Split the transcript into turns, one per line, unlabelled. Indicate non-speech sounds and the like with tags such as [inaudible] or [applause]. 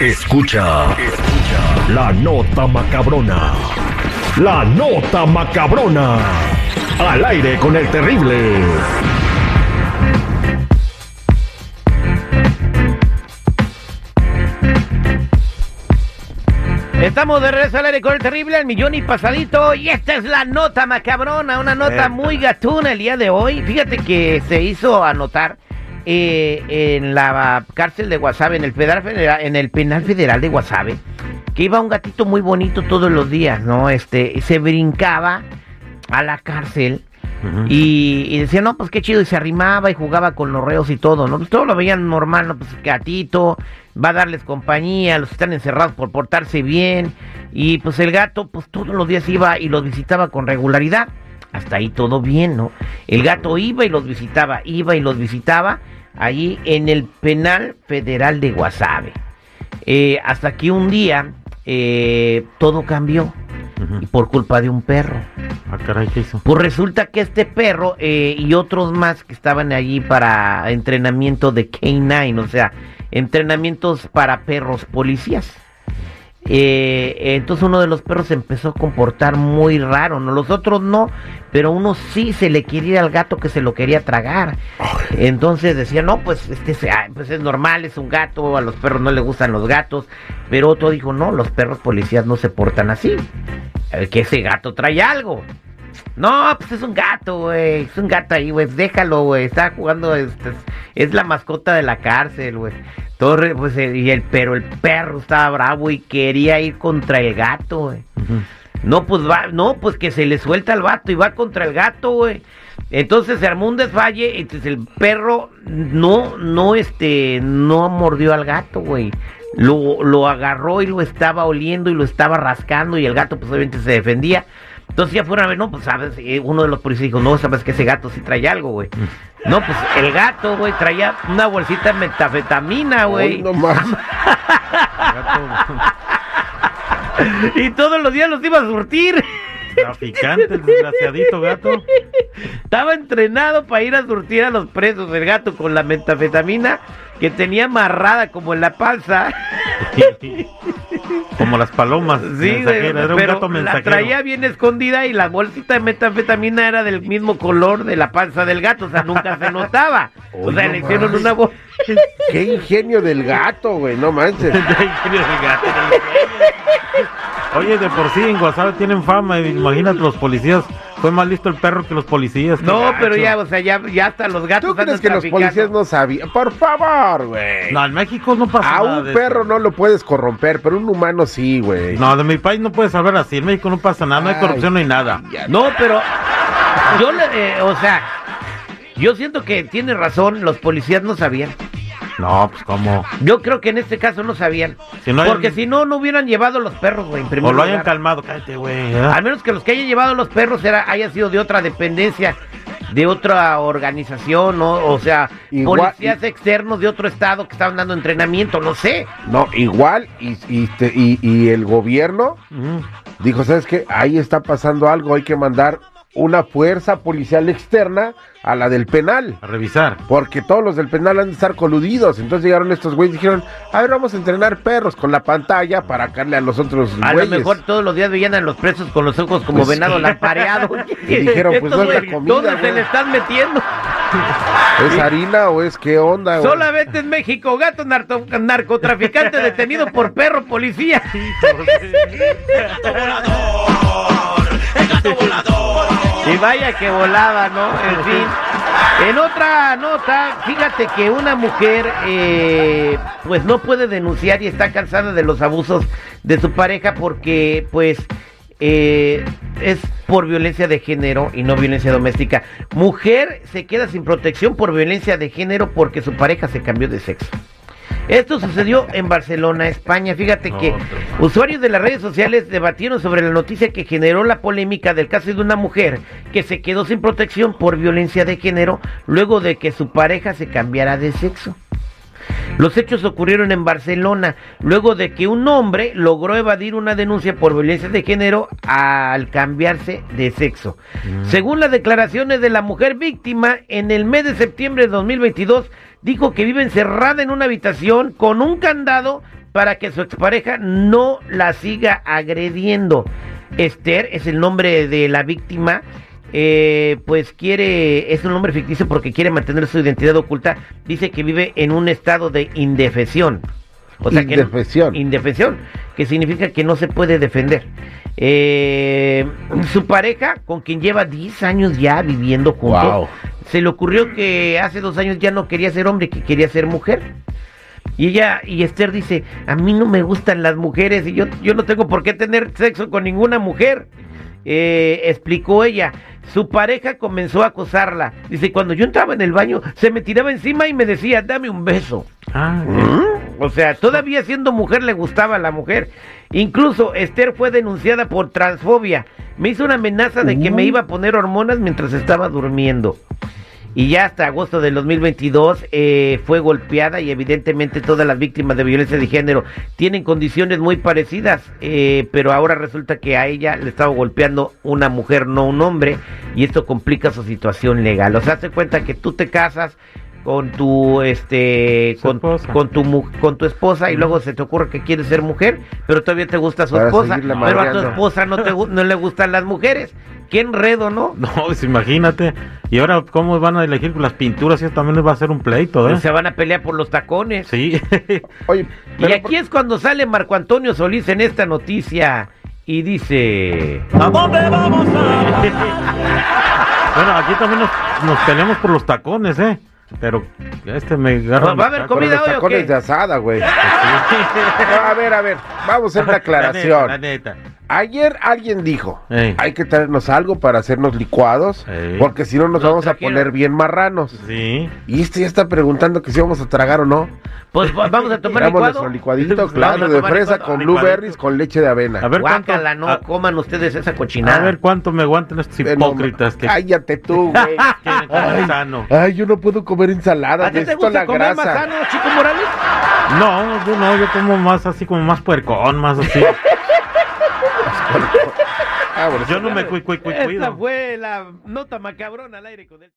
Escucha, escucha la nota macabrona. La nota macabrona. Al aire con el terrible.
Estamos de regreso al aire con el terrible al millón y pasadito. Y esta es la nota macabrona, una nota muy gatuna el día de hoy. Fíjate que se hizo anotar eh, en la cárcel de Guasave, en el, federal, federal- en el penal federal de Guasave, que iba un gatito muy bonito todos los días, ¿no? Este, se brincaba a la cárcel. Y, y decía, no, pues qué chido, y se arrimaba y jugaba con los reos y todo, ¿no? Pues todo lo veían normal, ¿no? Pues gatito, va a darles compañía, los están encerrados por portarse bien, y pues el gato, pues todos los días iba y los visitaba con regularidad. Hasta ahí todo bien, ¿no? El gato iba y los visitaba, iba y los visitaba, allí en el penal federal de Guasave. Eh, hasta que un día eh, todo cambió, y por culpa de un perro.
Ah, caray, ¿qué hizo?
Pues resulta que este perro eh, y otros más que estaban allí para entrenamiento de K9, o sea, entrenamientos para perros policías. Eh, entonces uno de los perros se empezó a comportar muy raro, ¿no? Los otros no, pero uno sí se le quería ir al gato que se lo quería tragar. Entonces decía, no, pues este pues es normal, es un gato, a los perros no les gustan los gatos. Pero otro dijo, no, los perros policías no se portan así. Que ese gato trae algo. No, pues es un gato, güey. Es un gato ahí, güey. Déjalo, güey. Está jugando. este, es, la mascota de la cárcel, güey. Todo, re- pues, eh, y el, pero el perro estaba bravo y quería ir contra el gato, güey. No, pues va, no, pues que se le suelta al vato y va contra el gato, güey. Entonces se armó un desfalle, entonces el perro no, no, este, no mordió al gato, güey. Lo, lo agarró y lo estaba oliendo y lo estaba rascando y el gato pues obviamente se defendía. Entonces ya fueron a ver, no, pues sabes, Eh, uno de los policías dijo, no, sabes que ese gato sí trae algo, güey. No, pues el gato, güey, traía una bolsita de metafetamina, güey.
No más. [laughs]
Y todos los días los iba a surtir.
Traficante, el desgraciadito gato.
Estaba entrenado para ir a surtir a los presos el gato con la metafetamina que tenía amarrada como en la panza. [laughs]
Como las palomas.
Sí,
mensajera, Era un
pero
gato
la
mensajero.
traía bien escondida y la bolsita de metafetamina era del mismo color de la panza del gato, o sea, nunca se notaba. [laughs] O sea,
no
le hicieron una bolsa.
Qué ingenio del gato, güey, no manches. [laughs]
El gato. Oye, de por sí en Guasave tienen fama. Imagínate los policías. Fue más listo el perro que los policías.
No,
gacho.
pero ya, o sea, ya, ya hasta los gatos
¿Tú crees que los policías no sabían? Por favor, güey.
No, en México no pasa
A
nada
un
de
perro
eso.
no lo puedes corromper, pero un humano sí, güey.
No, de mi país no puedes hablar así. En México no pasa nada. No hay
Ay,
corrupción, no hay nada.
No, pero yo le, eh, o sea, yo siento que tiene razón, los policías no sabían.
No, pues cómo.
Yo creo que en este caso no sabían.
Si no hay-
porque si no, no hubieran llevado los perros, güey, en primer
O lo hayan
lugar.
calmado. Cállate, güey. ¿eh?
Al menos que los que hayan llevado los perros era, haya sido de otra dependencia, de otra organización, ¿no? O sea,
Igual-
policías externos de otro estado que estaban dando entrenamiento, no sé.
No, igual, y, y, te- y- y el gobierno
Ujú.
dijo, ¿sabes qué? Ahí está pasando algo, hay que mandar una fuerza policial externa a la del penal.
A revisar.
Porque todos los del penal han de estar coludidos. Entonces llegaron estos güeyes y dijeron, a ver, vamos a entrenar perros con la pantalla para sacarle a los otros
A
güeyes.
lo mejor todos los días veían a los presos con los ojos como
Pues
venado
sí.
lampareado. [laughs]
Y dijeron, pues, no es la
güey,
comida,
¿Dónde se le están metiendo? [laughs]
¿Es harina o es qué onda? güey?
Solamente en México, gato narco- narcotraficante detenido por perro policía. [laughs] Y vaya que volaba, ¿no? En fin. En otra nota, fíjate que una mujer eh, pues no puede denunciar y está cansada de los abusos de su pareja porque pues eh, es por violencia de género y no violencia doméstica. Mujer se queda sin protección por violencia de género porque su pareja se cambió de sexo. Esto sucedió en Barcelona, España. Fíjate que usuarios de las redes sociales debatieron sobre la noticia que generó la polémica del caso de una mujer que se quedó sin protección por violencia de género luego de que su pareja se cambiara de sexo. Los hechos ocurrieron en Barcelona, luego de que un hombre logró evadir una denuncia por violencia de género al cambiarse de sexo. Según las declaraciones de la mujer víctima, en el mes de septiembre de 2022 dijo que vive encerrada en una habitación con un candado para que su expareja no la siga agrediendo. Esther es el nombre de la víctima. eh, pues quiere, es un nombre ficticio porque quiere mantener su identidad oculta. Dice que vive en un estado de indefensión. O sea que no-
Indefensión.
indefensión, que significa que no se puede defender. Eh, su pareja, con quien lleva 10 años ya viviendo juntos,
Wow.
se le ocurrió que hace dos años ya no quería ser hombre, que quería ser mujer. Y ella, y Esther dice, a mí no me gustan las mujeres y yo, yo no tengo por qué tener sexo con ninguna mujer. Eh, explicó ella, su pareja comenzó a acosarla. Dice, cuando yo entraba en el baño, se me tiraba encima y me decía, dame un beso.
Ah,
O sea, todavía siendo mujer le gustaba a la mujer. Incluso Esther fue denunciada por transfobia. Me hizo una amenaza de que me iba a poner hormonas mientras estaba durmiendo. Y ya hasta agosto del 2022 eh, fue golpeada y evidentemente todas las víctimas de violencia de género tienen condiciones muy parecidas, eh, pero ahora resulta que a ella le estaba golpeando una mujer, no un hombre, y esto complica su situación legal. O sea, hace cuenta que tú te casas con tu este con,
esposa.
con tu mu- con tu esposa y luego se te ocurre que quieres ser mujer, pero todavía te gusta su
Para
esposa, pero a tu esposa no te no le gustan las mujeres. Qué enredo, ¿no? [laughs]
no, pues imagínate. Y ahora, ¿cómo van a elegir las pinturas? Eso también les va a ser un pleito, ¿eh?
Se van a pelear por los tacones.
Sí. [laughs]
Oye,
Y aquí es cuando sale Marco Antonio Solís en esta noticia y dice...
¿A dónde vamos [laughs] bueno, aquí también nos, nos peleamos por los tacones, ¿eh? Pero este me agarra.
Va a haber comida hoy o
tacones
qué?
de asada, güey. [laughs] No, a ver, a ver, vamos a hacer una
tacos. La
aclaración.
neta.
Ayer alguien dijo,
Ey.
hay que traernos algo para hacernos licuados,
Ey.
porque si no nos
Lo
vamos a poner bien marranos.
Sí.
Y este ya está preguntando que si vamos a tragar o no.
Pues va- vamos a [laughs] tomar
Damos
licuado.
nuestro licuadito,
Vamos a
claro, de
tomar
fresa
licuado.
con blueberries con leche de avena.
A ver cuánto.
Guácala, no
a,
coman ustedes esa
a
cochinada.
ver cuánto me aguantan estos
Eh, no,
hipócritas que
Cállate tú, güey. [laughs]
quieren comer sano.
Ay, yo no puedo comer ensalada,
¿A ti te
necesito
gusta
la
comer
grasa.
más sano, Chico Morales?
No, yo no, yo como más así como más puercón, más así. [laughs] [laughs]
Ah, bueno,
Yo no me cu cu cu-
Esta
cuido.
fue la nota macabrona al aire con el...